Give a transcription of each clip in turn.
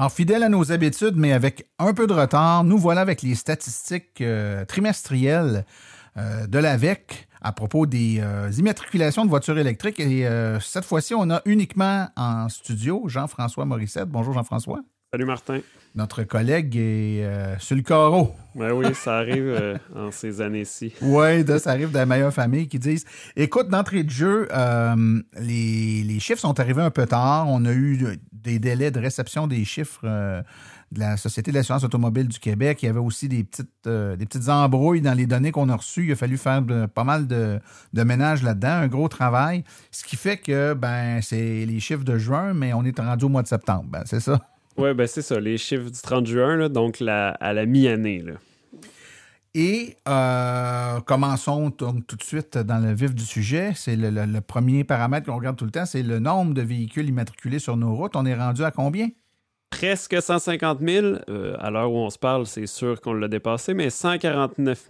Alors, fidèle à nos habitudes, mais avec un peu de retard, nous voilà avec les statistiques euh, trimestrielles euh, de l'AVEC à propos des euh, immatriculations de voitures électriques. Et cette fois-ci, on a uniquement en studio Jean-François Morissette. Bonjour Jean-François. Salut Martin. Notre collègue est euh, sur le carreau. Ben oui, ça arrive euh, en ces années-ci. Oui, ça arrive de la meilleure famille qui disent Écoute, d'entrée de jeu, euh, les, les chiffres sont arrivés un peu tard. On a eu des délais de réception des chiffres euh, de la Société de l'assurance automobile du Québec. Il y avait aussi des petites, des petites embrouilles dans les données qu'on a reçues. Il a fallu faire de- pas mal de, de ménage là-dedans, un gros travail. Ce qui fait que ben c'est les chiffres de juin, mais on est rendu au mois de septembre. Ben, c'est ça. Ouais, ben c'est ça, les chiffres du 30 juin, là, donc la- à la mi-année. Et euh, commençons donc tout de suite dans le vif du sujet. C'est le, le- le premier paramètre qu'on regarde tout le temps, c'est le nombre de véhicules immatriculés sur nos routes. On est rendu à combien? Presque 150 000. euh, à l'heure où on se parle, c'est sûr qu'on l'a dépassé, mais 149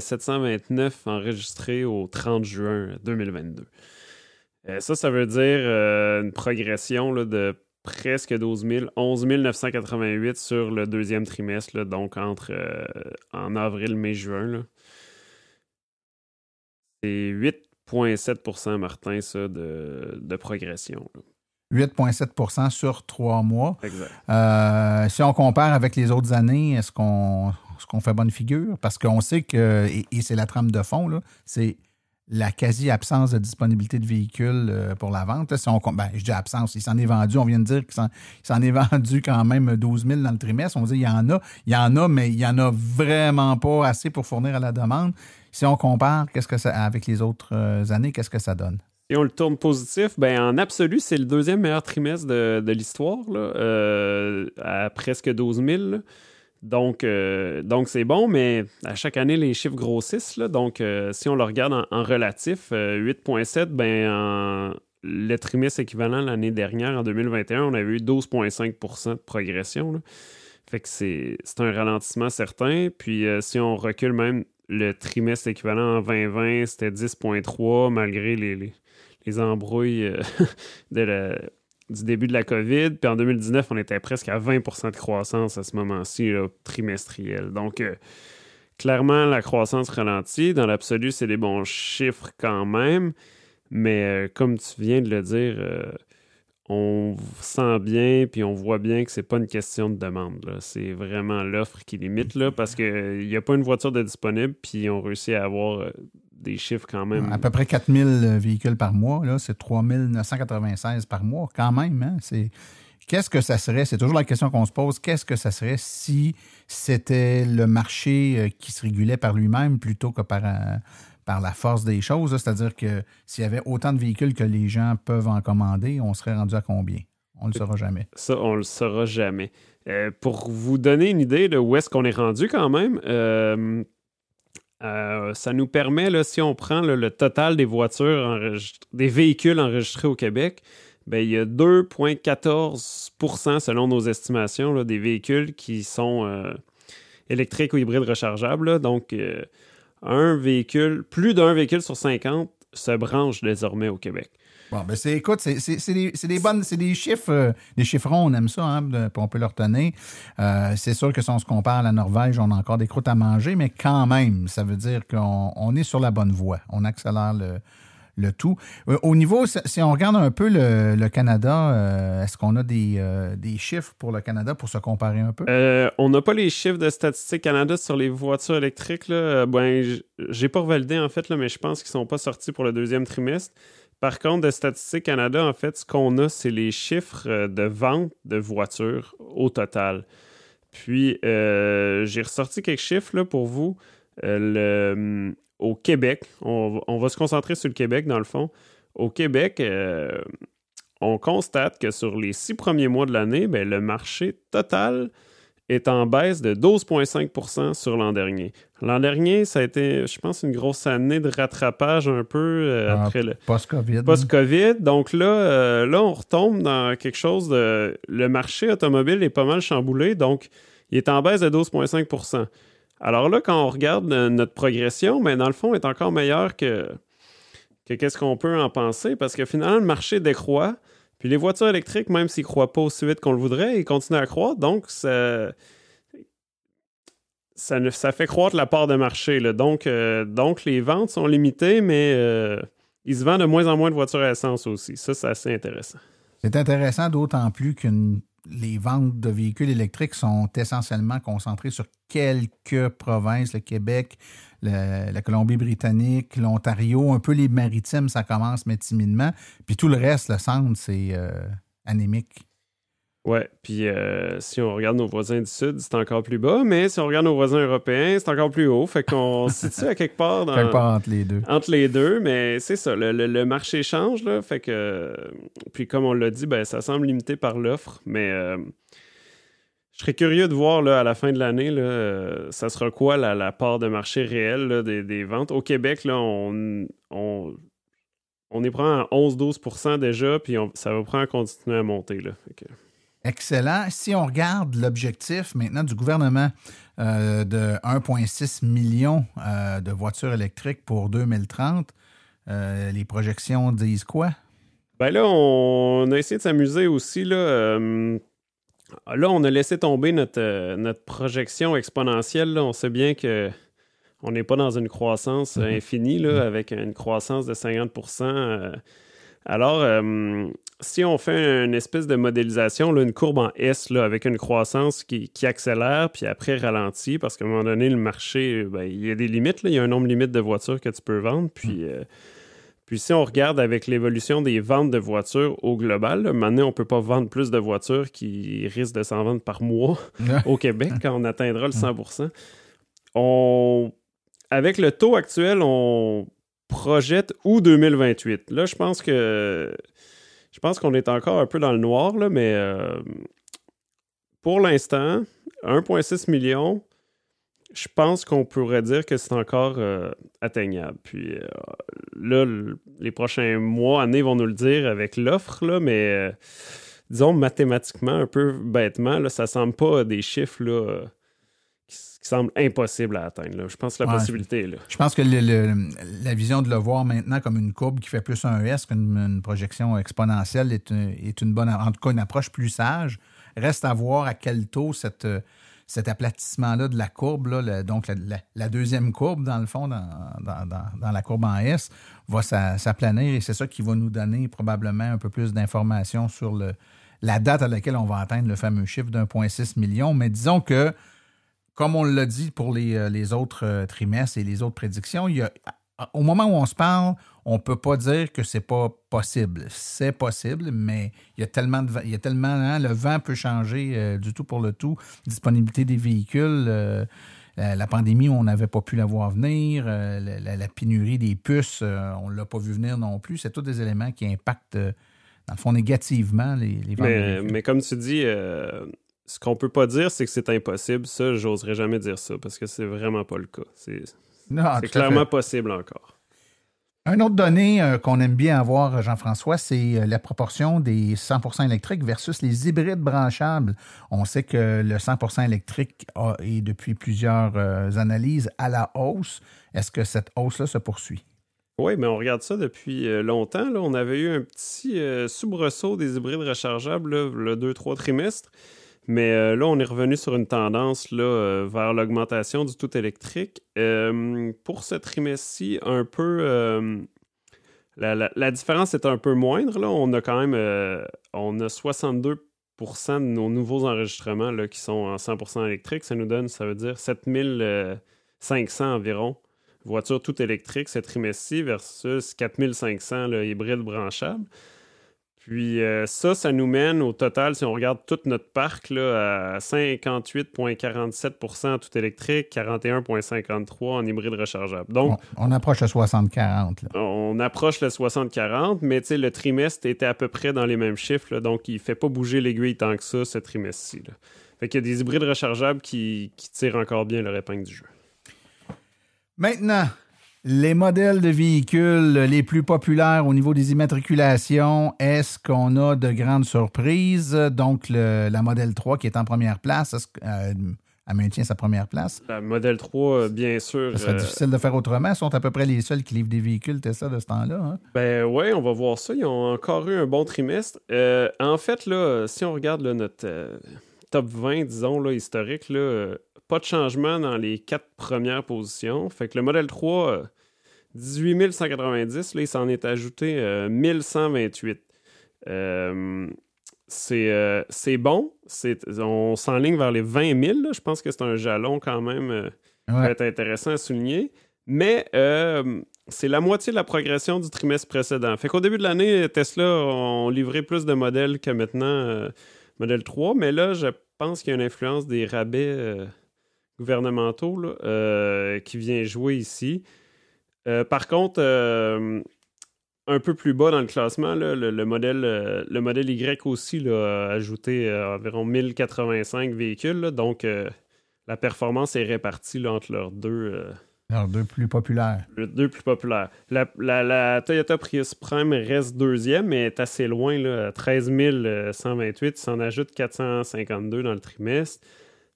729 enregistrés au 30 juin 2022. Euh, ça, ça veut dire une progression là, de presque 12 000, 11 988 sur le deuxième trimestre, là, donc entre euh, en avril, mai, juin. C'est 8,7% Martin, ça, de, de progression. là. 8,7% sur trois mois. Exact. Euh, si on compare avec les autres années, est-ce qu'on fait bonne figure? Parce qu'on sait que, et, et c'est la trame de fond, là, c'est la quasi-absence de disponibilité de véhicules euh, pour la vente. Si on, ben, je dis absence, il s'en est vendu, on vient de dire qu'il s'en, est vendu quand même 12 000 dans le trimestre. On dit il y en a, il y en a, mais il y en a vraiment pas assez pour fournir à la demande. Si on compare qu'est-ce que ça, avec les autres euh, années, qu'est-ce que ça donne? Si on le tourne positif, ben en absolu, c'est le deuxième meilleur trimestre de, de l'histoire, euh, à presque 12 000. là. Donc, euh, donc c'est bon, mais à chaque année, les chiffres grossissent. donc, euh, si on le regarde en, relatif, euh, 8,7, ben, en- le trimestre équivalent l'année dernière, en 2021, on avait eu 12,5% de progression. Fait que c'est un ralentissement certain. Puis, euh, si on recule même le trimestre équivalent en 2020, c'était 10,3 malgré les, les, les embrouilles euh, de la- du début de la COVID. Puis en 2019, on était presque à 20% de croissance à ce moment-ci, trimestriel. Donc, euh, clairement, la croissance ralentit. Dans l'absolu, c'est des bons chiffres quand même. Mais euh, comme tu viens de le dire, euh, on sent bien, puis on voit bien que c'est pas une question de demande. C'est vraiment l'offre qui limite, là, parce qu'il n'y a pas une voiture de disponible, puis on réussit à avoir des chiffres quand même. À peu près 4000 véhicules par mois, là, c'est 3996 par mois, quand même. Hein? C'est... Qu'est-ce que ça serait? C'est toujours la question qu'on se pose. Qu'est-ce que ça serait si c'était le marché euh, qui se régulait par lui-même plutôt que par, euh, par la force des choses? C'est-à-dire que s'il y avait autant de véhicules que les gens peuvent en commander, on serait rendu à combien? On ne le saura jamais. Ça, on le saura jamais. Euh, pour vous donner une idée de où est-ce qu'on est rendu quand même, euh, euh, ça nous permet, là, si on prend le total des voitures, des véhicules enregistrés au Québec, ben, il y a 2,14% selon nos estimations là, des véhicules qui sont euh, électriques ou hybrides rechargeables. Donc, euh, un véhicule, plus d'un véhicule sur 50 se branche désormais au Québec. Bon, ben c'est, écoute, c'est, c'est- c'est des, des bonnes, c'est des chiffres, euh, des chiffrons, on aime ça, hein, on peut le retenir. Euh, c'est sûr que si on se compare à la Norvège, on a encore des croûtes à manger, mais quand même, ça veut dire qu'on on est sur la bonne voie. On accélère le, le tout. Euh, au niveau, si on regarde un peu le, le Canada, est-ce qu'on a des, des chiffres pour le Canada pour se comparer un peu? On n'a pas les chiffres de Statistique Canada sur les voitures électriques. Là. Ben, j'ai pas validé en fait, là, mais je pense qu'ils sont pas sortis pour le deuxième trimestre. Par contre, de Statistique Canada, en fait, ce qu'on a, c'est les chiffres euh, de vente de voitures au total. Puis, euh, j'ai ressorti quelques chiffres là, pour vous. Euh, le, au Québec, on, va se concentrer sur le Québec dans le fond. Au Québec, on constate que sur les six premiers mois de l'année, ben, le marché total est en baisse de 12,5% sur l'an dernier. L'an dernier, ça a été, je pense, une grosse année de rattrapage un peu euh, Ah, après le Post-COVID. post-COVID. Donc là, euh, là, on retombe dans quelque chose de... Le marché automobile est pas mal chamboulé, donc il est en baisse de 12,5% Alors là, quand on regarde euh, notre progression, mais dans le fond, est encore meilleure que, que qu'est-ce qu'on peut en penser, parce que finalement, le marché décroît, les voitures électriques, même s'ils ne croient pas aussi vite qu'on le voudrait, ils continuent à croître, donc ça... Fait croître la part de marché. euh, donc, les ventes sont limitées, mais euh, il se vend de moins en moins de voitures à essence aussi. Ça, c'est assez intéressant. C'est intéressant d'autant plus que les ventes de véhicules électriques sont essentiellement concentrées sur quelques provinces, le Québec, la Colombie-Britannique, l'Ontario, un peu les maritimes, ça commence, mais timidement. Puis tout le reste, le centre, c'est euh, anémique. Ouais, puis euh, si on regarde nos voisins du Sud, c'est encore plus bas, mais si on regarde nos voisins européens, c'est encore plus haut. Fait qu'on se situe à quelque part dans, Quelque part entre les deux. entre les deux, mais c'est ça, le, le- le marché change, là, fait que, puis comme on l'a dit, ben, ça semble limité par l'offre, mais euh, je serais curieux de voir, là, à la fin de l'année, là, euh, ça sera quoi la, la part de marché réelle là, des, des ventes? Au Québec, là, on, on, on est prend à 11-12% déjà, puis on- ça va prendre à continuer à monter, là. Excellent. Si on regarde l'objectif maintenant du gouvernement euh, de 1,6 million euh, de voitures électriques pour 2030, euh, les projections disent quoi? Ben là, on a essayé de s'amuser aussi. Là, là, on a laissé tomber notre, euh, notre projection exponentielle. là. On sait bien que on n'est pas dans une croissance euh, infinie, là, avec une croissance de 50% euh. Alors, euh, si on fait une espèce de modélisation, là, une courbe en S, là, avec une croissance qui, qui accélère, puis après ralentit, parce qu'à un moment donné, le marché, ben, il y a des limites. là. Il y a un nombre limite de voitures que tu peux vendre. Puis, euh, puis si on regarde avec l'évolution des ventes de voitures au global, maintenant, on ne peut pas vendre plus de voitures qui risquent de s'en vendre par mois au Québec. Quand on atteindra le 100 on, Avec le taux actuel, on projette août 2028. Là, je pense que je pense qu'on est encore un peu dans le noir, là, mais euh, pour l'instant, 1,6 million, je pense qu'on pourrait dire que c'est encore euh, atteignable. Puis euh, là, le- les prochains mois, années vont nous le dire avec l'offre, là, mais euh, disons mathématiquement, un peu bêtement, là, ça semble pas des chiffres là, qui, qui semblent impossibles à atteindre. là. Je pense que la Ouais, possibilité est là. Je pense que le- le- la vision de le voir maintenant comme une courbe qui fait plus un S qu'une une projection exponentielle est, une- est une bonne, en tout cas une approche plus sage. Reste à voir à quel taux cette, cet aplatissement-là de la courbe, là, donc la, deuxième courbe, dans le fond, dans, dans- dans- la courbe en S, va s'a- s'aplanir et c'est ça qui va nous donner probablement un peu plus d'informations sur le, la date à laquelle on va atteindre le fameux chiffre d'1,6 million. Mais disons que comme on l'a dit pour les, euh, les autres euh, trimestres et les autres prédictions, il y a, au moment où on se parle, on ne peut pas dire que c'est pas possible. C'est possible, mais il y a tellement de il y a tellement hein, le vent peut changer euh, du tout pour le tout. Disponibilité des véhicules, euh, la, la pandémie, on n'avait pas pu la voir venir, euh, la, pénurie des puces, on ne l'a pas vu venir non plus. C'est tous des éléments qui impactent, dans le fond, négativement les, les ventes. Mais, véhicules. mais comme tu dis, ce qu'on peut pas dire, c'est que c'est impossible. Ça, j'oserais jamais dire ça parce que c'est vraiment pas le cas. C'est clairement possible encore. Un autre donnée euh, qu'on aime bien avoir, Jean-François, c'est euh, la proportion des 100% électriques versus les hybrides branchables. On sait que le 100% électrique a- est depuis plusieurs euh, analyses à la hausse. Est-ce que cette hausse-là se poursuit? Oui, mais on regarde ça depuis euh, longtemps. Là. On avait eu un petit euh, soubresaut des hybrides rechargeables là, le 2-3 trimestres. Mais euh, là, on est revenu sur une tendance là, euh, vers l'augmentation du tout électrique. Euh, pour ce trimestre-ci, un peu. la, la- différence est un peu moindre. Là. On a quand même on a 62% de nos nouveaux enregistrements là, qui sont en 100% électriques. Ça nous donne, ça veut dire 7500 environ voitures toutes électriques ce trimestre-ci versus 4500 là, hybrides branchables. Puis euh, ça, ça nous mène au total, si on regarde tout notre parc, là, à 58,47% tout électrique, 41,53% en hybride rechargeable. Donc, on, on approche le 60-40. On approche le 60-40, mais le trimestre était à peu près dans les mêmes chiffres, là, donc il ne fait pas bouger l'aiguille tant que ça, ce trimestre-ci. Fait qu'il y a des hybrides rechargeables qui, qui tirent encore bien leur épingle du jeu. Maintenant, les modèles de véhicules les plus populaires au niveau des immatriculations, est-ce qu'on a de grandes surprises? Donc, le, la modèle 3 qui est en première place, est-ce euh, maintient sa première place? La modèle 3, euh, bien sûr. Ce serait euh, difficile de faire autrement. Ils sont à peu près les seuls qui livrent des véhicules Tesla de ce temps-là. Hein? Ben oui, on va voir ça. Ils ont encore eu un bon trimestre. Euh, en fait, là, si on regarde là, notre euh, top 20, disons, là, historique, là, pas de changement dans les quatre premières positions. Fait que le modèle 3, euh, 18 190, là, il s'en est ajouté euh, 1128. Euh, c'est euh, c'est bon. C'est- On s'enligne vers les 20 000. là. Je pense que c'est un jalon quand même euh, qui Ouais. peut être intéressant à souligner. Mais euh, c'est la moitié de la progression du trimestre précédent. Fait qu'au début de l'année, Tesla ont livré plus de modèles que maintenant euh, modèle 3. Mais là, je pense qu'il y a une influence des rabais euh, gouvernementaux là, euh, qui vient jouer ici. Euh, par contre, euh, un peu plus bas dans le classement, là, le, le modèle, euh, le modèle Y aussi là, a ajouté environ 1085 véhicules. là. donc, la performance est répartie entre leurs deux, plus populaires. les deux plus populaires. La, la- la Toyota Prius Prime reste deuxième, mais est assez loin, là, à 13 128. Il s'en ajoute 452 dans le trimestre.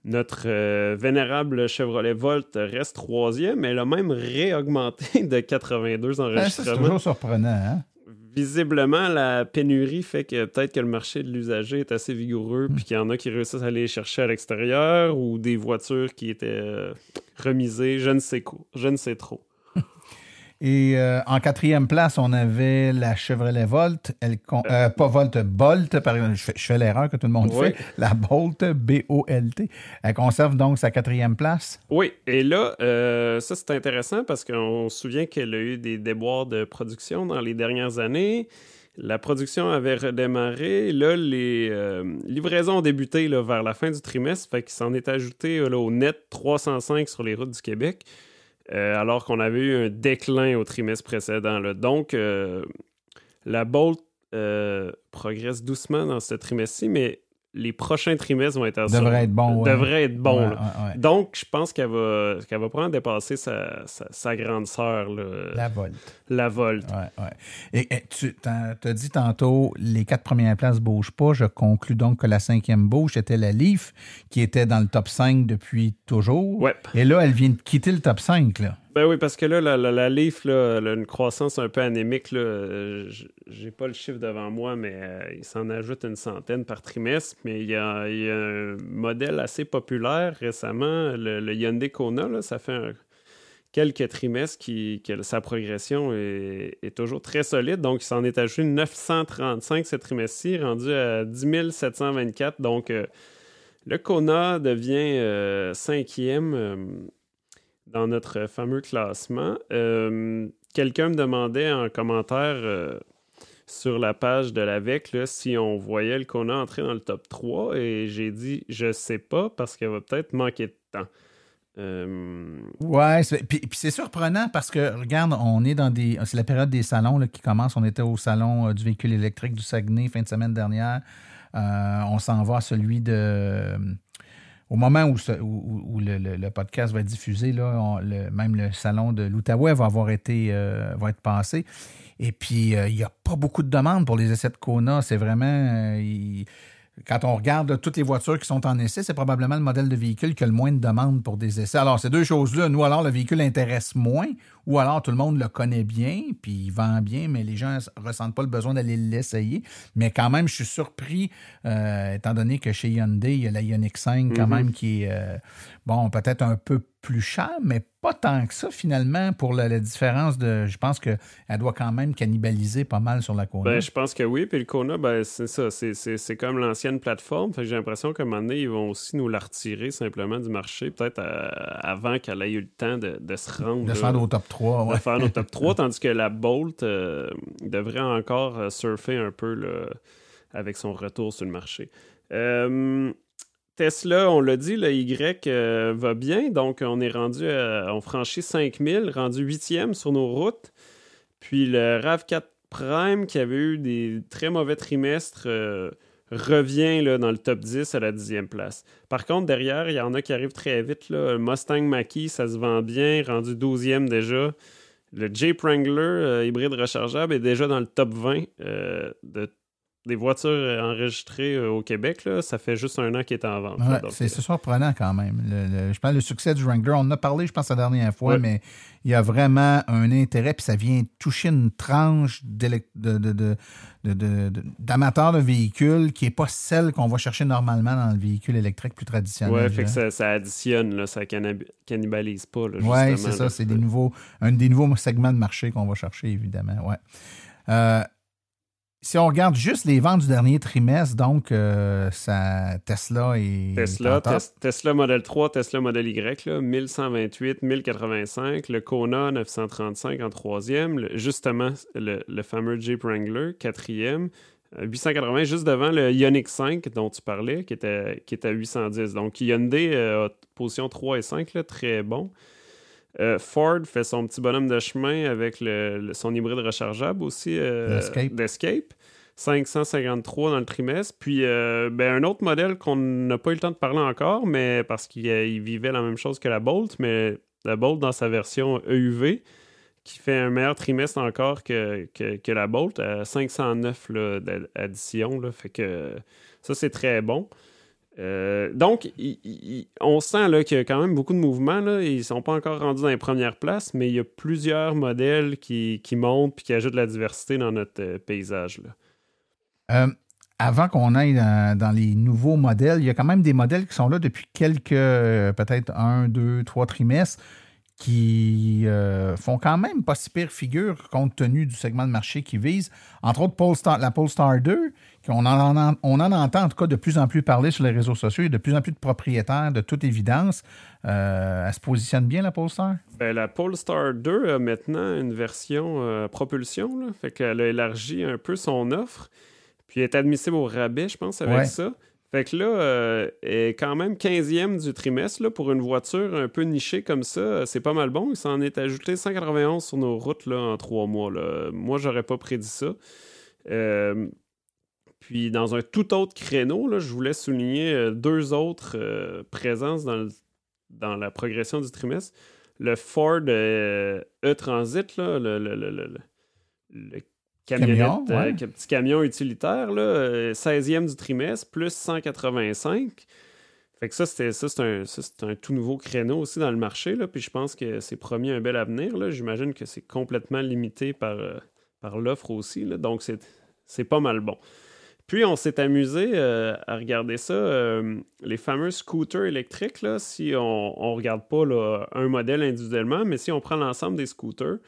Notre euh, vénérable Chevrolet Volt reste troisième, mais elle a même réaugmenté de 82 Ah, ça, c'est enregistrements. toujours surprenant. Hein? Visiblement, la pénurie fait que peut-être que le marché de l'usager est assez vigoureux, puis qu'il y en a qui réussissent à aller chercher à l'extérieur, ou des voitures qui étaient euh, remisées, je ne sais quoi, je ne sais trop. Et euh, en quatrième place, on avait la Chevrolet Volt. Elle euh, pas Volt, Bolt. Par exemple, je fais, l'erreur que tout le monde Oui. fait. La Bolt, B-O-L-T. Elle conserve donc sa quatrième place. Oui, et là, euh, ça c'est intéressant parce qu'on se souvient qu'elle a eu des déboires de production dans les dernières années. La production avait redémarré. Là, les euh, livraisons ont débuté là, vers la fin du trimestre. Fait qu'il s'en est ajouté là, au net 305 sur les routes du Québec, euh, alors qu'on avait eu un déclin au trimestre précédent. Donc, euh, la Bolt euh, progresse doucement dans ce trimestre-ci, mais les prochains trimestres vont être assez- Devrait être bon, ouais. devraient être. Ouais, ouais, ouais. Donc, je pense qu'elle va, qu'elle va probablement dépasser sa, sa, sa grande sœur, La Volt. la Volt. Ouais, ouais. Et, et tu as dit tantôt, les quatre premières places ne bougent pas. Je conclus donc que la cinquième bouge, c'était la Leaf, qui était dans le top 5 depuis toujours. Ouais. Et là, elle vient de quitter le top 5. Là. Ben oui, parce que là, la, la, la Leaf, là, une croissance un peu anémique. Là. Euh, J'ai pas le chiffre devant moi, mais euh, il s'en ajoute une centaine par trimestre. Mais il y a, y a un modèle assez populaire récemment, le, le Hyundai Kona. Là, ça fait un- quelques trimestres qui, que sa progression est, est toujours très solide. Donc, il s'en est ajouté 935 ce trimestre-ci, rendu à 10 724. Donc, euh, le Kona devient cinquième. Dans notre fameux classement. Euh, Quelqu'un me demandait en commentaire euh, sur la page de l'AVEC si on voyait le Kona entrer dans le top 3 et j'ai dit je sais pas parce qu'elle va peut-être manquer de temps. Euh, Ouais, puis, c'est surprenant parce que, regarde, on est dans des. C'est la période des salons qui commence. On était au salon euh, du véhicule électrique du Saguenay fin de semaine dernière. On s'en va à celui de. Au moment où, le, podcast va être diffusé, même le salon de l'Outaouais va avoir été euh, va être passé. Et puis, euh, il n'y a pas beaucoup de demandes pour les essais de Kona. C'est vraiment. euh, quand on regarde toutes les voitures qui sont en essai, c'est probablement le modèle de véhicule qui a le moins de demandes pour des essais. Alors, ces deux choses-là, nous, alors, le véhicule intéresse moins, ou alors tout le monde le connaît bien, puis il vend bien, mais les gens ne ressentent pas le besoin d'aller l'essayer. Mais quand même, je suis surpris, euh, étant donné que chez Hyundai, il y a la Ioniq 5 quand Mhm. même qui est, euh, bon, peut-être un peu plus cher, mais pas tant que ça, finalement, pour la, la différence de. Je pense qu'elle doit quand même cannibaliser pas mal sur la Kona. Ben, je pense que oui. Puis le Kona, ben, c'est ça. C'est- comme l'ancienne plateforme. J'ai l'impression qu'à un moment donné, ils vont aussi nous la retirer simplement du marché, peut-être euh, avant qu'elle ait eu le temps de, de se rendre. de se rendre au top 3. De ouais. faire nos top 3, tandis que la Bolt euh, devrait encore euh, surfer un peu là, avec son retour sur le marché. Euh, Tesla, on l'a dit, le Y euh, va bien, donc on est rendu, à- on franchit 5000, rendu 8e sur nos routes. Puis le RAV4 Prime, qui avait eu des très mauvais trimestres, revient là, dans le top 10 à la 10e place. Par contre, derrière, il y en a qui arrivent très vite. Là. Le Mustang Mach-E, ça se vend bien, rendu 12e déjà. Le Jeep Wrangler euh, hybride rechargeable est déjà dans le top 20 euh, de, des voitures euh, enregistrées euh, au Québec. Là. Ça fait juste un an qu'il est en vente. Ouais, c'est euh, c'est surprenant quand même. Le- le- je pense le succès du Wrangler, on en a parlé, je pense, la dernière fois, Ouais. mais il y a vraiment un intérêt, puis ça vient toucher une tranche d'élec- de- de- d'amateurs véhicules qui n'est pas celle qu'on va chercher normalement dans le véhicule électrique plus traditionnel. Ouais, fait que ça, ça additionne, là, ça cannib- cannibalise pas. Oui, c'est ça. C'est des nouveaux, un des nouveaux segments de marché qu'on va chercher, évidemment. Ouais. Euh, si on regarde juste les ventes du dernier trimestre, donc euh, ça, Tesla et Tesla, Tes- Tesla Model 3, Tesla Model Y, là, 1128, 1085, le Kona 935 en troisième, le- justement le, le fameux Jeep Wrangler, quatrième, euh, 880 juste devant le Ioniq 5 dont tu parlais, qui était, qui était à 810. Donc Hyundai, euh, a position 3 et 5, là, très bon. Euh, Ford fait son petit bonhomme de chemin avec le- le- son hybride rechargeable aussi euh, d'Escape. 553 dans le trimestre. Puis euh, ben, un autre modèle qu'on n'a pas eu le temps de parler encore, mais parce qu'il euh, vivait la même chose que la Bolt, mais la Bolt dans sa version EUV, qui fait un meilleur trimestre encore que, que, la Bolt, à 509 là, d'addition. Fait que ça, c'est très bon. Euh, donc, on sent qu'il y a quand même beaucoup de mouvements. Là. Ils ne sont pas encore rendus dans les premières places, mais il y a plusieurs modèles qui, qui montent et qui ajoutent de la diversité dans notre paysage. Là. Euh, avant qu'on aille dans, les nouveaux modèles, il y a quand même des modèles qui sont là depuis quelques, euh, peut-être un, deux, trois trimestres, qui euh, font quand même pas si pire figure compte tenu du segment de marché qu'ils visent. Entre autres, la Polestar 2, qu'on en, on en entend en tout cas de plus en plus parler sur les réseaux sociaux. A de plus en plus de propriétaires, de toute évidence. Euh, elle se positionne bien, la Polestar? Ben, la Polestar 2 a maintenant une version propulsion. Fait qu'elle a élargi un peu son offre. Puis elle est admissible au rabais, je pense, avec Ouais. ça. Fait que là, euh, elle est quand même 15e du trimestre. Là, pour une voiture un peu nichée comme ça, euh, c'est pas mal bon. Il s'en est ajouté 191 sur nos routes là, en trois mois. Là. Moi, j'aurais pas prédit ça. Euh, puis dans un tout autre créneau, là, je voulais souligner deux autres euh, présences dans, le- dans la progression du trimestre. Le Ford E-Transit, là, le, le, le, le- le camionnette, Camion, ouais. euh, petit camion utilitaire, là, euh, 16e du trimestre, plus 185. Fait que ça, c'était, ça, c'est un, un tout nouveau créneau aussi dans le marché. Là, puis je pense que c'est promis un bel avenir. J'imagine que c'est complètement limité par, euh, par l'offre aussi. Là. Donc, c'est, c'est pas mal bon. Puis, on s'est amusé euh, à regarder ça, euh, les fameux scooters électriques. Là, si on ne regarde pas là, un modèle individuellement, mais si on prend l'ensemble des scooters,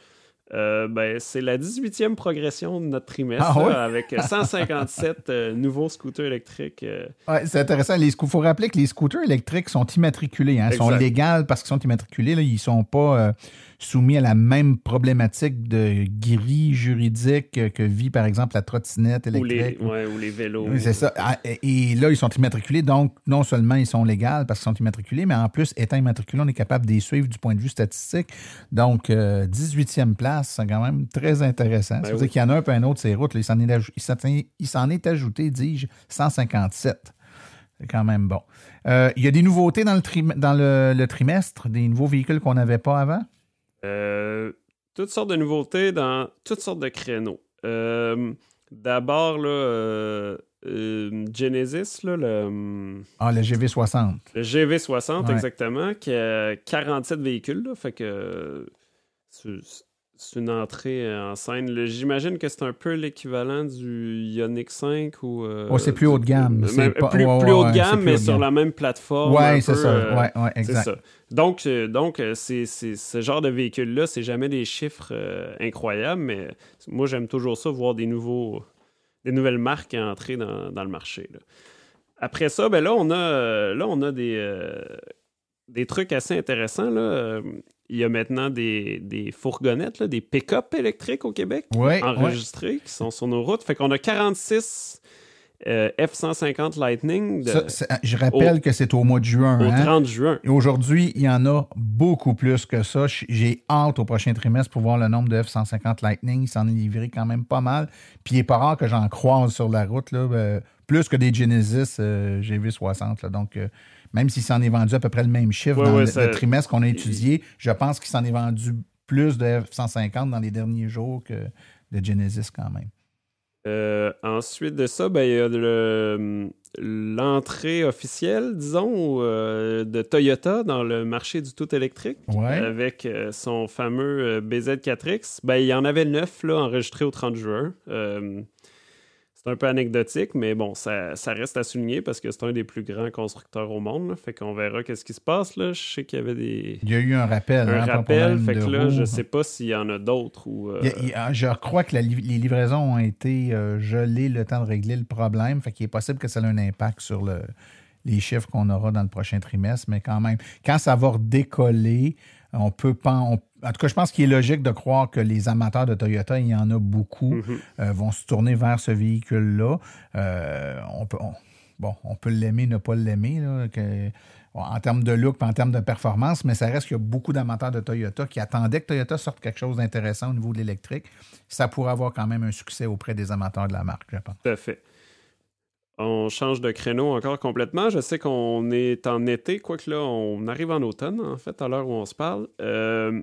euh, ben, c'est la 18e progression de notre trimestre Ah là, avec 157 euh, nouveaux scooters électriques. euh, Ouais, c'est intéressant. Il faut rappeler que les scooters électriques sont immatriculés. Hein, Ils sont légaux parce qu'ils sont immatriculés. Là, ils sont pas soumis à la même problématique de grille juridique euh, que vit, par exemple, la trottinette ou, les, électrique. ouais, ou les vélos. Oui, c'est ça. Ah, Et là, ils sont immatriculés. Donc, non seulement ils sont légaux parce qu'ils sont immatriculés, mais en plus, étant immatriculés, on est capable de les suivre du point de vue statistique. Donc, euh, 18e place, c'est quand même très intéressant. Ben ça veut oui. dire qu'il y en a un peu un autre, ces routes. là, il s'en est, ajouté, dis-je, 157. C'est quand même bon. Euh, il y a des nouveautés dans le, dans le, le trimestre, des nouveaux véhicules qu'on n'avait pas avant? Euh, toutes sortes de nouveautés dans toutes sortes de créneaux. Euh, D'abord, là, euh, Genesis, là, le, Ah, le GV60. le GV60 Ouais. exactement, qui a 47 véhicules. là, fait que c'est- une entrée en scène. J'imagine que c'est un peu l'équivalent du Ioniq 5 ou. euh, Oh, c'est plus haut de gamme. pas- plus, ouais, plus ouais, haut de gamme, mais de sur gamme. la même plateforme. Ouais, c'est ça. euh, Ouais, exact. ça. Donc, euh, donc c'est, c'est- ce genre de véhicule-là, c'est jamais des chiffres incroyables, mais moi, j'aime toujours ça, voir des, nouveaux, des nouvelles marques entrer dans, dans le marché. là. Après ça, ben là, on a, là, on a des, des trucs assez intéressants. Là. Il y a maintenant des, des fourgonnettes, là, des pick-up électriques au Québec Ouais, ouais. enregistrés qui sont sur nos routes. Fait qu'on a 46 euh, F-150 Lightning de- Ça, c'est- je rappelle que c'est au mois de juin. au hein. 30 juin. Et Aujourd'hui, il y en a beaucoup plus que ça. J'ai hâte au prochain trimestre pour voir le nombre de F-150 Lightning. Il s'en est livré quand même pas mal. Puis il n'est pas rare que j'en croise sur la route, là, euh, plus que des Genesis euh, GV60. là. Donc, euh, même s'il s'en est vendu à peu près le même chiffre Ouais, dans ouais, le, ça- le trimestre qu'on a étudié, je pense qu'il s'en est vendu plus de F-150 dans les derniers jours que de Genesis quand même. Euh, ensuite de ça, ben, il y a le- l'entrée officielle, disons, euh, de Toyota dans le marché du tout électrique. Ouais. Avec euh, son fameux euh, BZ4X. Ben, il y en avait neuf là, enregistrés au 30 juin. C'est un peu anecdotique, mais bon, ça, ça reste à souligner parce que c'est un des plus grands constructeurs au monde. là. Fait qu'on verra qu'est-ce qui se passe. Là. Je sais qu'il y avait des... Il y a eu un rappel. un hein, rappel. Fait que là, roue. je sais pas s'il y en a d'autres ou... euh, Il y a- il y a- je crois que la les livraisons ont été euh, gelées le temps de régler le problème. Fait qu'il est possible que ça ait un impact sur le- les chiffres qu'on aura dans le prochain trimestre. Mais quand même, quand ça va redécoller, on peut pas. on- en tout cas, je pense qu'il est logique de croire que les amateurs de Toyota, il y en a beaucoup, mhm. euh, vont se tourner vers ce véhicule-là. Euh, on peut. on- Bon, on peut l'aimer, ne pas l'aimer, en termes de look, en termes de performance, mais ça reste qu'il y a beaucoup d'amateurs de Toyota qui attendaient que Toyota sorte quelque chose d'intéressant au niveau de l'électrique. Ça pourrait avoir quand même un succès auprès des amateurs de la marque, je pense. Tout à fait. On change de créneau encore complètement. Je sais qu'on est en été, quoique là, on arrive en automne, en fait, à l'heure où on se parle. Euh,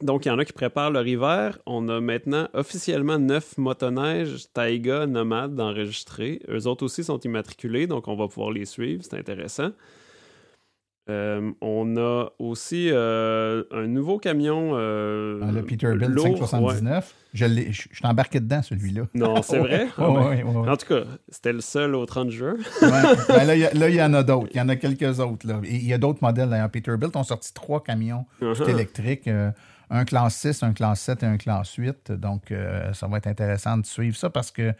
donc, il y en a qui préparent leur hiver. On a maintenant officiellement neuf motoneiges Taiga Nomade d'enregistrer. Eux autres aussi sont immatriculés, donc on va pouvoir les suivre. C'est intéressant. Euh, on a aussi euh, un nouveau camion. euh, Ah, le Peterbilt lourd, 579, je l'ai- je je suis embarqué dedans, celui-là. Non, c'est vrai? Ben. En tout cas, c'était le seul au 30 juin. Ouais. Ben là, il y là, en a d'autres. Il y en a quelques autres. Là. Il y a d'autres modèles d'ailleurs. Peterbilt ont sorti trois camions tout Uh-huh. électriques. un classe 6, un classe 7 et un classe 8. Donc, ça va être intéressant de suivre ça parce que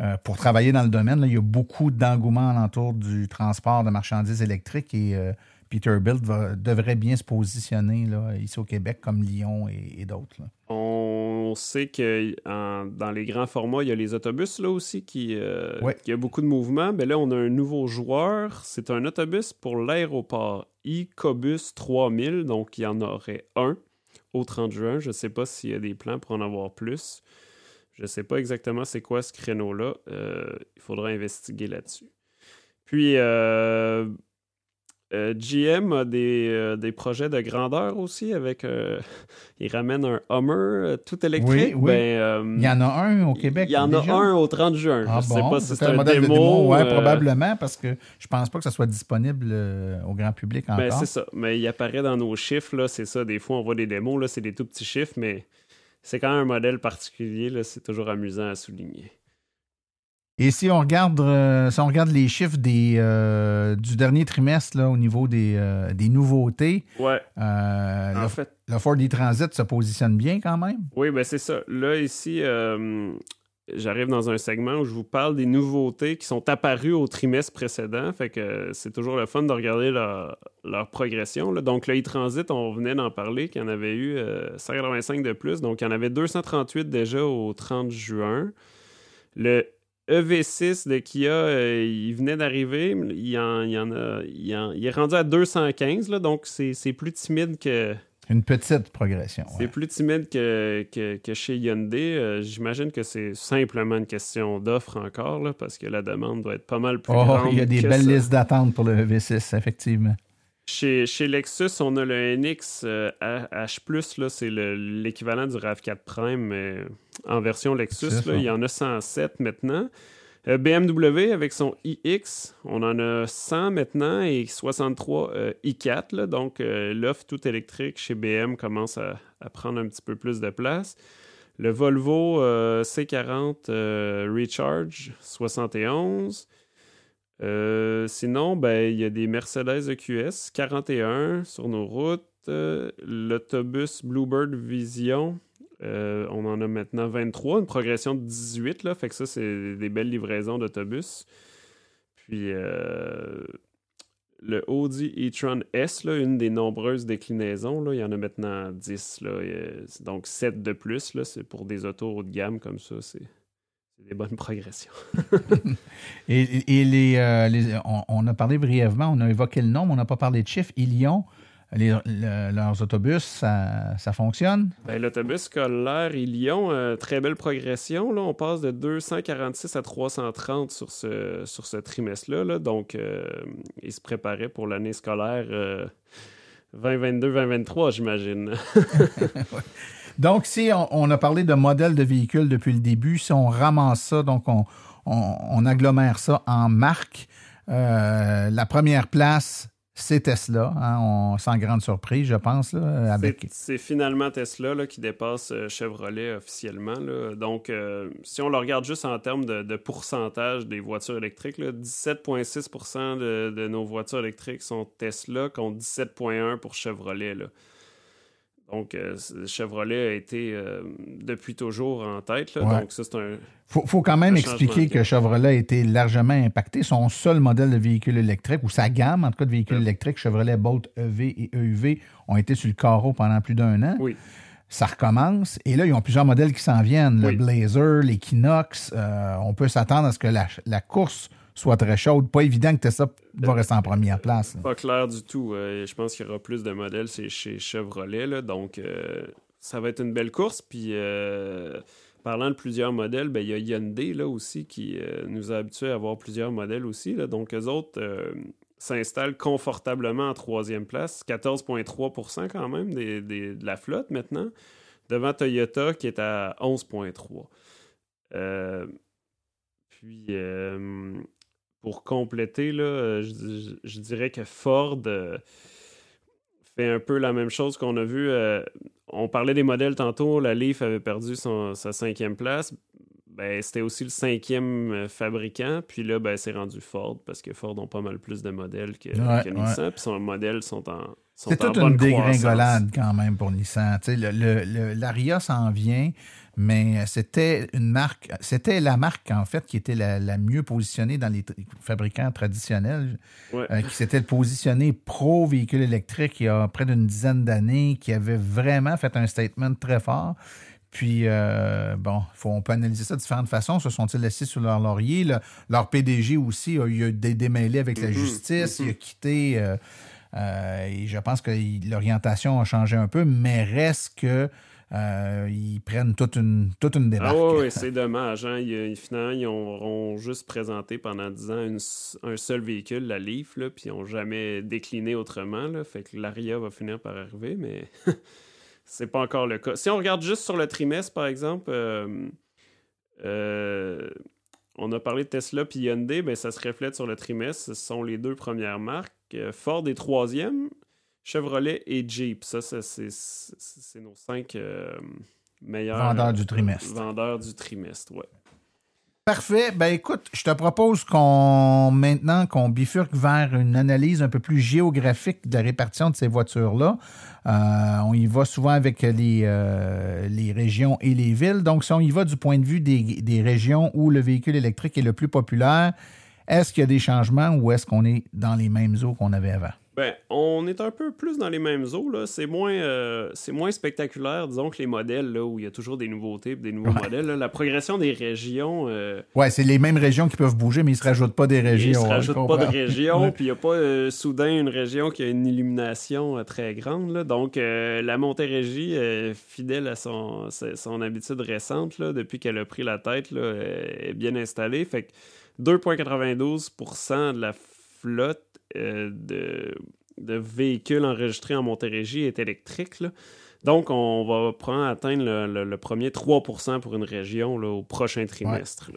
euh, pour travailler dans le domaine, là, il y a beaucoup d'engouement alentour du transport de marchandises électriques et euh, Peterbilt va- devrait bien se positionner là, ici au Québec comme Lyon et, et d'autres. On sait que en- dans les grands formats, il y a les autobus là aussi qui, euh, Ouais. qui a beaucoup de mouvements. Mais là, on a un nouveau joueur. C'est un autobus pour l'aéroport Icobus 3000. Donc, il y en aurait un au 30 juin. Je ne sais pas s'il y a des plans pour en avoir plus. Je ne sais pas exactement c'est quoi ce créneau-là. Euh, il faudra investiguer là-dessus. Puis, euh, euh, GM a des, euh, des projets de grandeur aussi avec. euh, il ramène un Hummer euh, tout électrique. Oui, oui. Ben, Il y en a un au Québec. il y en a déjà? un au 30 juin. Ah je sais bon? pas si c'est un un modèle démo. de démo. Ouais, probablement, parce que je pense pas que ça soit disponible au grand public encore. Ben, c'est ça. Mais il apparaît dans nos chiffres, c'est ça. Des fois, on voit des démos, c'est des tout petits chiffres, mais c'est quand même un modèle particulier, c'est toujours amusant à souligner. Et si on regarde, euh, si on regarde les chiffres des, euh, du dernier trimestre là, au niveau des, euh, des nouveautés, Ouais, en le, fait, le Ford e-Transit se positionne bien quand même. oui, ben c'est ça. Là, ici, j'arrive dans un segment où je vous parle des nouveautés qui sont apparues au trimestre précédent. Fait que c'est toujours le fun de regarder leur, leur progression. là. Donc, le e-Transit, on venait d'en parler, qu'il y en avait eu euh, 185 de plus. Donc, il y en avait 238 déjà au 30 juin. Le EV6 de Kia, euh, il venait d'arriver. Il, en, il, en a, il, en- il est rendu à 215, là, donc c'est plus timide que, Une petite progression. c'est ouais. plus timide que, que, que chez Hyundai. Euh, J'imagine que c'est simplement une question d'offre encore, là, parce que la demande doit être pas mal plus Oh, grande. il y a des belles ça. listes d'attente pour le V6, effectivement. Chez, chez Lexus, on a le NX euh, H+, c'est le- l'équivalent du RAV4 Prime, mais en version Lexus, là, il y en a 107 maintenant. Euh, BMW avec son iX, on en a 100 maintenant et 63 euh, i4. Là, donc, euh, l'offre tout électrique chez BM commence à, à, prendre un petit peu plus de place. Le Volvo C40 Recharge 71. Sinon, ben, il y a des Mercedes EQS 41 sur nos routes. L'autobus Bluebird Vision euh, on en a maintenant 23, une progression de 18, là, fait que ça, c'est des belles livraisons d'autobus. Puis euh, le Audi e-tron S, là, une des nombreuses déclinaisons, là, il y en a maintenant 10, là, donc 7 de plus, c'est pour des autos haut de gamme comme ça, c'est des bonnes progressions. et, les, euh, on, a parlé brièvement, on a évoqué le nom, mais on n'a pas parlé de chiffres. Ilion, leurs autobus, ça, fonctionne? Ben, L'autobus scolaire et Lyon, euh, très belle progression. Là. On passe de 246 à 330 sur ce, sur ce trimestre-là. Donc, euh, ils se préparaient pour l'année scolaire 2022-2023, euh, j'imagine. donc, si on, a parlé de modèles de véhicules depuis le début, si on ramasse ça, donc on, on agglomère ça en marque, la première place, c'est Tesla, hein, on, sans grande surprise, je pense. avec... C'est finalement Tesla qui dépasse euh, Chevrolet officiellement. Donc, euh, si on le regarde juste en termes de, pourcentage des voitures électriques, 17,6 de, de, nos voitures électriques sont Tesla contre 17,1 pour Chevrolet. Donc, euh, Chevrolet a été euh, depuis toujours en tête. Donc, ça, c'est un. Faut, faut quand même expliquer que Chevrolet a été largement impacté. Son seul modèle de véhicule électrique, ou sa gamme, en tout cas, de véhicules électriques, Chevrolet Bolt EV et EUV, ont été sur le carreau pendant plus d'un an. Oui. Ça recommence. Et là, ils ont plusieurs modèles qui s'en viennent. Le Blazer, l'Equinox. Euh, on peut s'attendre à ce que la, la course soit très chaude. Pas évident que Tesla va rester en première place. Pas clair du tout. Euh, je pense qu'il y aura plus de modèles chez Chevrolet. donc, euh, ça va être une belle course. Puis, euh, parlant de plusieurs modèles, ben, il y a Hyundai là, aussi qui nous a habitués à avoir plusieurs modèles aussi. Donc, eux autres s'installent confortablement en troisième place. 14,3% quand même de la flotte maintenant. Devant Toyota qui est à 11,3 puis, pour compléter, là, euh, je, dirais que Ford euh, fait un peu la même chose qu'on a vu. Euh, on parlait des modèles tantôt. La Leaf avait perdu sa cinquième place. Ben, c'était aussi le cinquième fabricant. Puis là, ben, c'est rendu Ford parce que Ford ont pas mal plus de modèles que, Nissan. Puis son modèle sont en. C'est toute une dégringolade quand même pour Nissan. Le, le, l'Aria s'en vient mais c'était une marque, c'était la marque en fait qui était la, mieux positionnée dans les fabricants traditionnels, euh, qui s'était positionné pro véhicule électrique il y a près d'une dizaine d'années, qui avait vraiment fait un statement très fort. Puis, euh, bon, faut, on peut analyser ça de différentes façons. Se sont-ils assis sur leur laurier? leur PDG aussi a eu des démêlés avec la mm-hmm. justice. Il a mm-hmm. quitté. Euh, et je pense que l'orientation a changé un peu, mais reste que euh, ils prennent toute une, toute une démarque. Ah oui, c'est dommage. Hein? Ils, finalement, ils ont, juste présenté pendant 10 ans un seul véhicule, la Leaf, là, puis ils n'ont jamais décliné autrement. Là, fait que l'Aria va finir par arriver, mais c'est pas encore le cas. Si on regarde juste sur le trimestre, par exemple, euh, euh, on a parlé de Tesla puis Hyundai, ben, ça se reflète sur le trimestre. Ce sont les deux premières marques. Ford est troisième. Chevrolet et Jeep. Ça, c'est nos cinq euh, meilleurs vendeurs du trimestre. Vendeurs du trimestre, ouais. Parfait. Ben écoute, je te propose qu'on maintenant qu'on bifurque vers une analyse un peu plus géographique de la répartition de ces voitures-là. Euh, on y va souvent avec les, euh, les régions et les villes. Donc, si on y va du point de vue des, des régions où le véhicule électrique est le plus populaire, est-ce qu'il y a des changements ou est-ce qu'on est dans les mêmes eaux qu'on avait avant? Ben, on est un peu plus dans les mêmes eaux. Là. C'est, moins, euh, c'est moins spectaculaire, disons, que les modèles, là, où il y a toujours des nouveautés des nouveaux modèles. La progression des régions. Euh, ouais, c'est les mêmes régions qui peuvent bouger, mais ils ne se rajoutent pas des régions. Ils ne se rajoutent pas de régions, puis il n'y a pas euh, soudain une région qui a une illumination très grande. Là. Donc, la Montérégie, fidèle à son, son habitude récente, là, depuis qu'elle a pris la tête, là, est bien installée. Fait que 2,92% de la flotte euh, de, véhicules enregistrés en Montérégie est électrique. Donc, on va prendre atteindre le, premier 3% pour une région au prochain trimestre.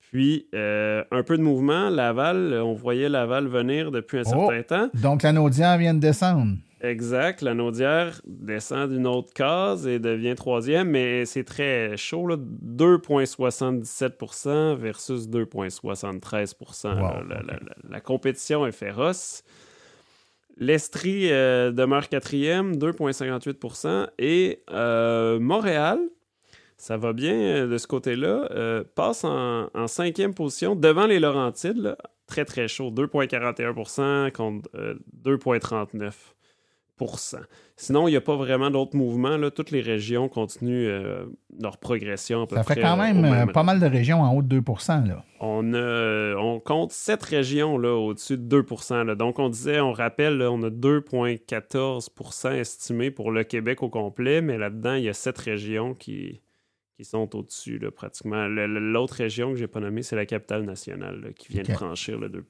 Puis, euh, un peu de mouvement. Laval, on voyait Laval venir depuis un Oh. certain temps. Donc, la Naudière vient de descendre. Exact. La Naudière descend d'une autre case et devient troisième, mais c'est très chaud. là. 2,77% versus 2,73 là. Wow, la, compétition est féroce. L'Estrie euh, demeure quatrième, 2,58% Et euh, Montréal, ça va bien euh, de ce côté-là, euh, passe en, en cinquième position devant les Laurentides. là. très, très chaud. 2,41% contre euh, 2,39 Sinon, il n'y a pas vraiment d'autres mouvements. Là. Toutes les régions continuent euh, leur progression. À peu Ça fait quand au même euh, même pas mal de régions en haut de 2 là. on, on compte sept régions là, au-dessus de 2 là. Donc, on disait, on rappelle, là, on a 2,14% estimés pour le Québec au complet, mais là-dedans, il y a sept régions qui, qui sont au-dessus, pratiquement. L'autre région que j'ai pas nommée, c'est la capitale nationale, là, qui vient de franchir le 2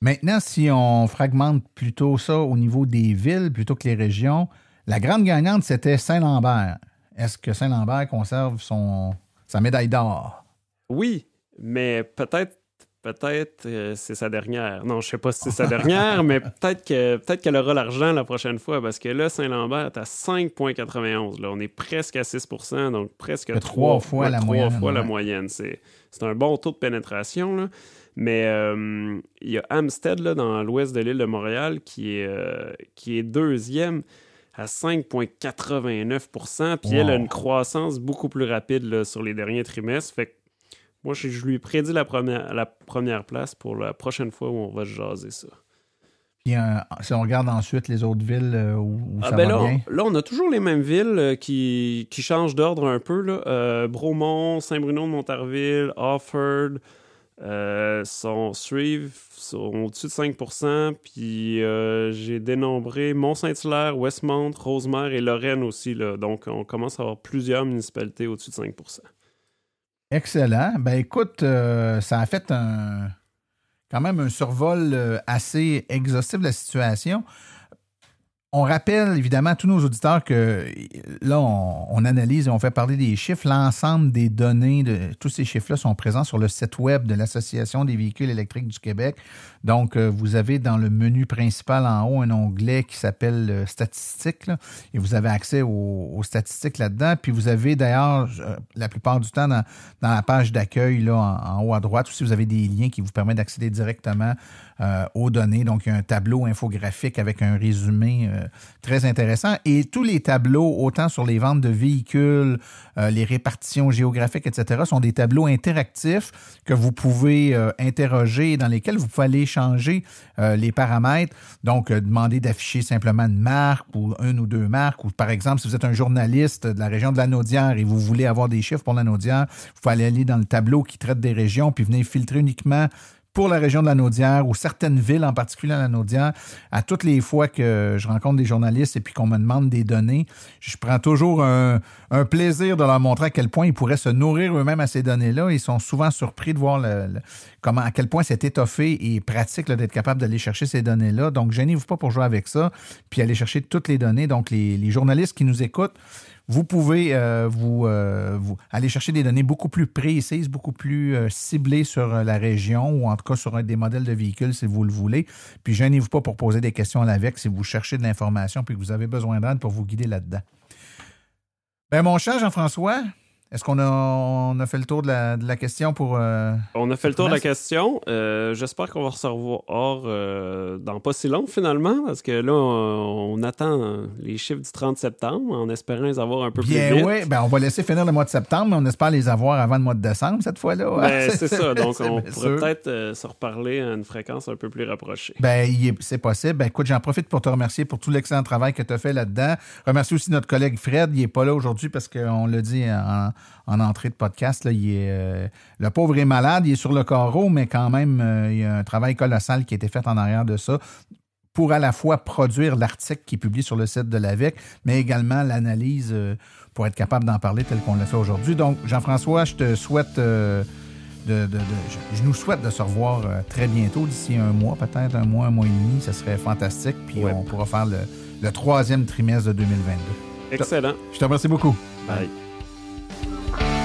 Maintenant, si on fragmente plutôt ça au niveau des villes plutôt que les régions, la grande gagnante, c'était Saint-Lambert. Est-ce que Saint-Lambert conserve son, sa médaille d'or? Oui, mais peut-être peut-être euh, c'est sa dernière. Non, je sais pas si c'est sa dernière, mais peut-être que peut-être qu'elle aura l'argent la prochaine fois parce que là Saint-Lambert est à 5.91 là, on est presque à 6% donc presque Que trois fois la trois moyenne, fois la moyenne, c'est c'est un bon taux de pénétration là. Mais euh, il y a Amstead là, dans l'ouest de l'île de Montréal qui est, euh, qui est deuxième à 5,89% Puis elle a une croissance beaucoup plus rapide là, sur les derniers trimestres. Fait que moi, je, je lui ai prédit la première, la première place pour la prochaine fois où on va jaser ça. Puis euh, si on regarde ensuite les autres villes où, où Ah ça ben va là, bien. là, on a toujours les mêmes villes qui, qui changent d'ordre un peu. Là. Euh, Bromont, Saint-Bruno de Montarville, Offord euh, sont, suivent, au-dessus de 5% Puis euh, j'ai dénombré Mont-Saint-Hilaire, Westmount, Rosemère et Lorraine aussi. Là. Donc on commence à avoir plusieurs municipalités au-dessus de 5 Excellent. Ben écoute, euh, ça a fait un quand même un survol assez exhaustif de la situation. On rappelle évidemment à tous nos auditeurs que là, on, analyse et on fait parler des chiffres. L'ensemble des données de tous ces chiffres-là sont présents sur le site web de l'Association des véhicules électriques du Québec. Donc, euh, vous avez dans le menu principal en haut un onglet qui s'appelle euh, Statistiques et vous avez accès aux, statistiques là-dedans. Puis vous avez d'ailleurs, euh, la plupart du temps, dans, dans la page d'accueil là, en, en haut à droite aussi, vous avez des liens qui vous permettent d'accéder directement euh, aux données. Donc, il y a un tableau infographique avec un résumé euh, très intéressant. Et tous les tableaux, autant sur les ventes de véhicules, euh, les répartitions géographiques, etc., sont des tableaux interactifs que vous pouvez interroger, dans lesquels vous pouvez aller changer les paramètres. Donc, demander d'afficher simplement une marque ou une ou deux marques. Ou par exemple, si vous êtes un journaliste de la région de la Naudière et vous voulez avoir des chiffres pour la Naudière, vous pouvez aller, aller dans le tableau qui traite des régions puis venir filtrer uniquement pour la région de la Naudière ou certaines villes en particulier à la Naudière, à toutes les fois que je rencontre des journalistes et puis qu'on me demande des données, je prends toujours un, plaisir de leur montrer à quel point ils pourraient se nourrir eux-mêmes à ces données-là. Ils sont souvent surpris de voir comment, à quel point c'est étoffé et pratique d'être capable d'aller chercher ces données-là. Donc, gênez-vous pas pour jouer avec ça, puis aller chercher toutes les données. Donc, les journalistes qui nous écoutent, vous pouvez euh, vous, euh, vous aller chercher des données beaucoup plus précises, beaucoup plus euh, ciblées sur la région ou en tout cas sur un des modèles de véhicules si vous le voulez. Puis gênez-vous pas pour poser des questions à l'AVEC si vous cherchez de l'information puis que vous avez besoin d'aide pour vous guider là-dedans. Ben mon cher Jean-François, est-ce qu'on a, on a fait le tour de la, de la question pour... euh, On a fait le tour de la question. Euh, J'espère qu'on va recevoir euh, dans pas si long finalement, parce que là, on, on attend les chiffres du 30 septembre en espérant les avoir un peu Bien plus vite. oui, ben on va laisser finir le mois de septembre, mais on espère les avoir avant le mois de décembre cette fois-là. Ben, c'est ça, donc on pourrait peut-être euh, se reparler à une fréquence un peu plus rapprochée. Ben, c'est possible. Ben, écoute, j'en profite pour te remercier pour tout l'excellent travail que tu as fait là-dedans. Remercie aussi notre collègue Fred. Il n'est pas là aujourd'hui parce qu'on l'a dit en, en entrée de podcast. Là, il est, euh, le pauvre est malade. Il est sur le carreau, mais quand même, euh, il y a un travail colossal qui a été fait en arrière de ça pour à la fois produire l'article qui est publié sur le site de l'AVEC, mais également l'analyse euh, pour être capable d'en parler tel qu'on l'a fait aujourd'hui. Donc, Jean-François, je te souhaite... de, de- de- je, nous souhaite de se revoir très bientôt, d'ici un mois, peut-être un mois, un mois et demi. Ça serait fantastique. Puis Ouais. on pourra faire le, le troisième trimestre de 2022. Excellent. Je te remercie beaucoup. Bye.